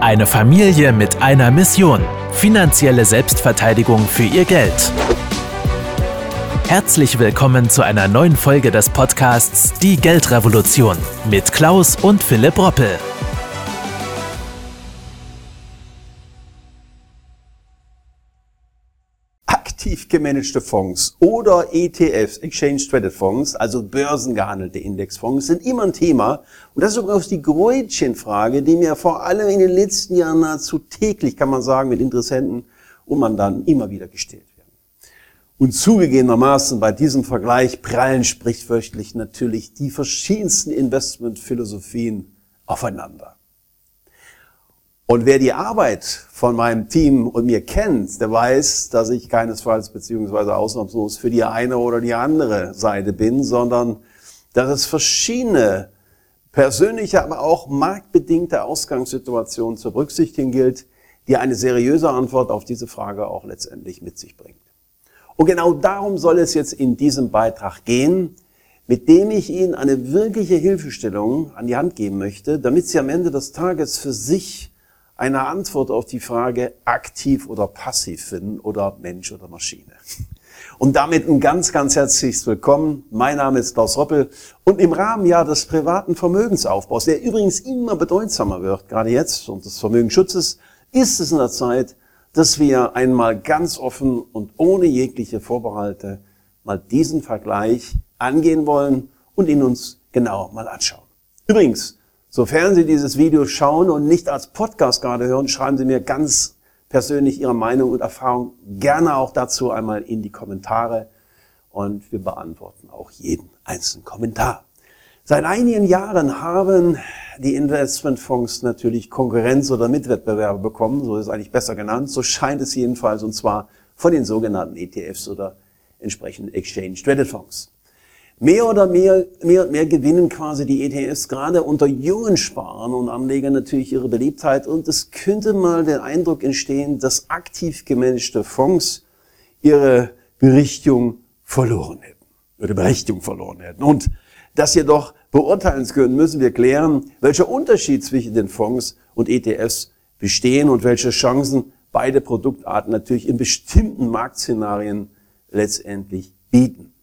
Eine Familie mit einer Mission. Finanzielle Selbstverteidigung für ihr Geld. Herzlich willkommen zu einer neuen Folge des Podcasts Die Geldrevolution mit Klaus und Philipp Roppel. Aktiv gemanagte Fonds oder ETFs, Exchange Traded Fonds, also börsengehandelte Indexfonds, sind immer ein Thema. Und das ist übrigens die Gretchenfrage, die mir vor allem in den letzten Jahren nahezu täglich, kann man sagen, mit Interessenten und Mandanten immer wieder gestellt werden. Und zugegebenermaßen bei diesem Vergleich prallen sprichwörtlich natürlich die verschiedensten Investmentphilosophien aufeinander. Und wer die Arbeit von meinem Team und mir kennt, der weiß, dass ich keinesfalls beziehungsweise ausnahmslos für die eine oder die andere Seite bin, sondern dass es verschiedene persönliche, aber auch marktbedingte Ausgangssituationen zu berücksichtigen gilt, die eine seriöse Antwort auf diese Frage auch letztendlich mit sich bringt. Und genau darum soll es jetzt in diesem Beitrag gehen, mit dem ich Ihnen eine wirkliche Hilfestellung an die Hand geben möchte, damit Sie am Ende des Tages für sich eine Antwort auf die Frage aktiv oder passiv finden oder Mensch oder Maschine. Und damit ein ganz, ganz herzliches Willkommen. Mein Name ist Klaus Roppel und im Rahmen ja des privaten Vermögensaufbaus, der übrigens immer bedeutsamer wird, gerade jetzt, und des Vermögensschutzes, ist es in der Zeit, dass wir einmal ganz offen und ohne jegliche Vorbehalte mal diesen Vergleich angehen wollen und ihn uns genau mal anschauen. Übrigens, Sofern Sie dieses Video schauen und nicht als Podcast gerade hören, schreiben Sie mir ganz persönlich Ihre Meinung und Erfahrung gerne auch dazu einmal in die Kommentare und wir beantworten auch jeden einzelnen Kommentar. Seit einigen Jahren haben die Investmentfonds natürlich Konkurrenz oder Mitwettbewerbe bekommen, so ist es eigentlich besser genannt, so scheint es jedenfalls, und zwar von den sogenannten ETFs oder entsprechenden Exchange Traded Fonds. Mehr oder mehr, mehr, mehr gewinnen quasi die ETFs gerade unter jungen Sparern und Anlegern natürlich ihre Beliebtheit und es könnte mal der Eindruck entstehen, dass aktiv gemanagte Fonds ihre Berichtung verloren hätten oder Berechtigung verloren hätten. Und das jedoch beurteilen zu können, müssen wir klären, welcher Unterschied zwischen den Fonds und ETFs bestehen und welche Chancen beide Produktarten natürlich in bestimmten Marktszenarien letztendlich bieten.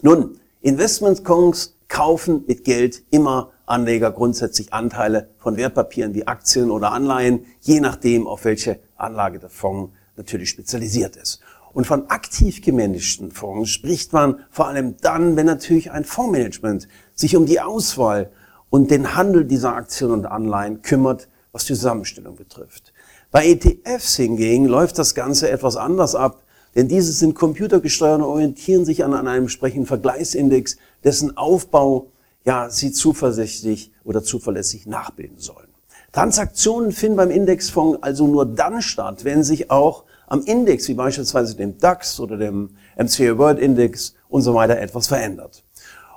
Nun, Investmentfonds kaufen mit Geld immer Anleger grundsätzlich Anteile von Wertpapieren wie Aktien oder Anleihen, je nachdem, auf welche Anlage der Fonds natürlich spezialisiert ist. Und von aktiv gemanagten Fonds spricht man vor allem dann, wenn natürlich ein Fondsmanagement sich um die Auswahl und den Handel dieser Aktien und Anleihen kümmert, was die Zusammenstellung betrifft. Bei ETFs hingegen läuft das Ganze etwas anders ab. Denn diese sind computergesteuert und orientieren sich an, einem entsprechenden Vergleichsindex, dessen Aufbau ja, sie zuversichtlich oder zuverlässig nachbilden sollen. Transaktionen finden beim Indexfonds also nur dann statt, wenn sich auch am Index, wie beispielsweise dem DAX oder dem MCA World Index und so weiter etwas verändert.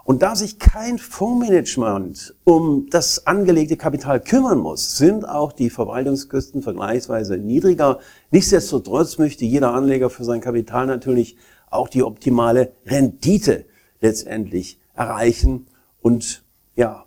Und da sich kein Fondsmanagement um das angelegte Kapital kümmern muss, sind auch die Verwaltungskosten vergleichsweise niedriger. Nichtsdestotrotz möchte jeder Anleger für sein Kapital natürlich auch die optimale Rendite letztendlich erreichen und ja,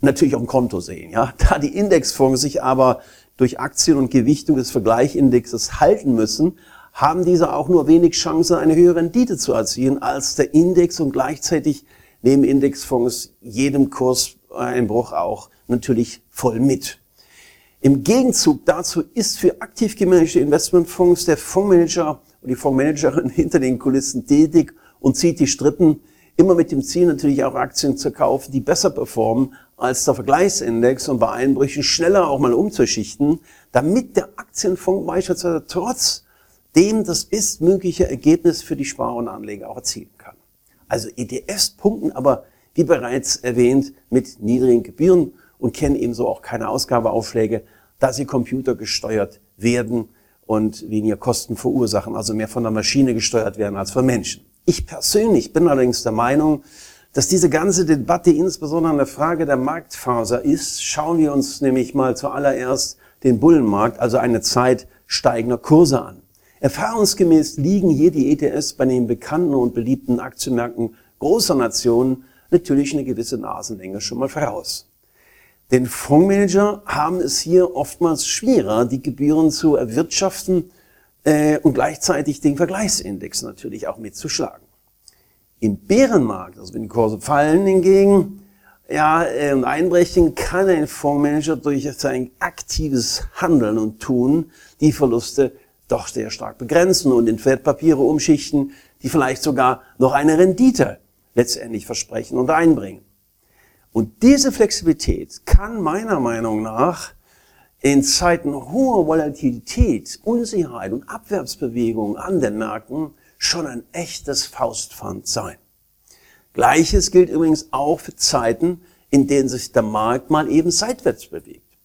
natürlich auf dem Konto sehen. Ja, da die Indexfonds sich aber durch Aktien und Gewichtung des Vergleichindexes halten müssen, haben diese auch nur wenig Chance, eine höhere Rendite zu erzielen als der Index und gleichzeitig nehmen Indexfonds jedem Kurseinbruch auch natürlich voll mit. Im Gegenzug dazu ist für aktiv gemanagte Investmentfonds der Fondsmanager und die Fondsmanagerin hinter den Kulissen tätig und zieht die Strippen, immer mit dem Ziel natürlich auch Aktien zu kaufen, die besser performen als der Vergleichsindex und bei Einbrüchen schneller auch mal umzuschichten, damit der Aktienfonds beispielsweise trotz dem das bestmögliche Ergebnis für die Sparer und Anleger auch erzielen kann. Also ETFs punkten aber, wie bereits erwähnt, mit niedrigen Gebühren und kennen ebenso auch keine Ausgabeaufschläge, da sie computergesteuert werden und weniger Kosten verursachen, also mehr von der Maschine gesteuert werden als von Menschen. Ich persönlich bin allerdings der Meinung, dass diese ganze Debatte insbesondere eine Frage der Marktphase ist. Schauen wir uns nämlich mal zuallererst den Bullenmarkt, also eine Zeit steigender Kurse an. Erfahrungsgemäß liegen hier die ETS bei den bekannten und beliebten Aktienmärkten großer Nationen natürlich eine gewisse Nasenlänge schon mal voraus. Denn Fondsmanager haben es hier oftmals schwerer, die Gebühren zu erwirtschaften äh, und gleichzeitig den Vergleichsindex natürlich auch mitzuschlagen. Im Bärenmarkt, also wenn die Kurse fallen hingegen, ja, äh, und einbrechen, kann ein Fondsmanager durch sein aktives Handeln und Tun die Verluste doch sehr stark begrenzen und in Wertpapiere umschichten, die vielleicht sogar noch eine Rendite letztendlich versprechen und einbringen. Und diese Flexibilität kann meiner Meinung nach in Zeiten hoher Volatilität, Unsicherheit und Abwärtsbewegungen an den Märkten schon ein echtes Faustpfand sein. Gleiches gilt übrigens auch für Zeiten, in denen sich der Markt mal eben seitwärts bewegt.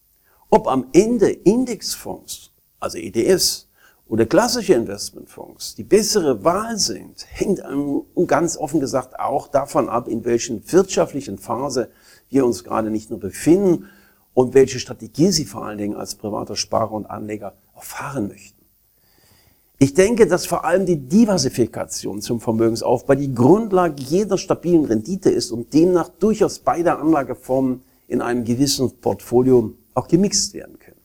Ob am Ende Indexfonds, also ETFs, oder klassische Investmentfonds die bessere Wahl sind, hängt ganz offen gesagt auch davon ab, in welchen wirtschaftlichen Phase wir uns gerade nicht nur befinden und welche Strategie Sie vor allen Dingen als privater Sparer und Anleger erfahren möchten. Ich denke, dass vor allem die Diversifikation zum Vermögensaufbau die Grundlage jeder stabilen Rendite ist und demnach durchaus beide Anlageformen in einem gewissen Portfolio auch gemixt werden können.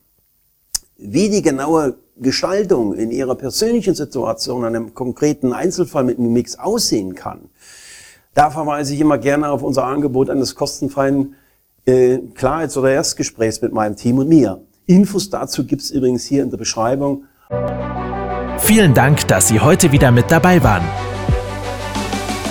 Wie die genaue Gestaltung in ihrer persönlichen Situation, einem konkreten Einzelfall mit einem Mix aussehen kann, da verweise ich immer gerne auf unser Angebot eines kostenfreien äh, Klarheits- oder Erstgesprächs mit meinem Team und mir. Infos dazu gibt's übrigens hier in der Beschreibung. Vielen Dank, dass Sie heute wieder mit dabei waren.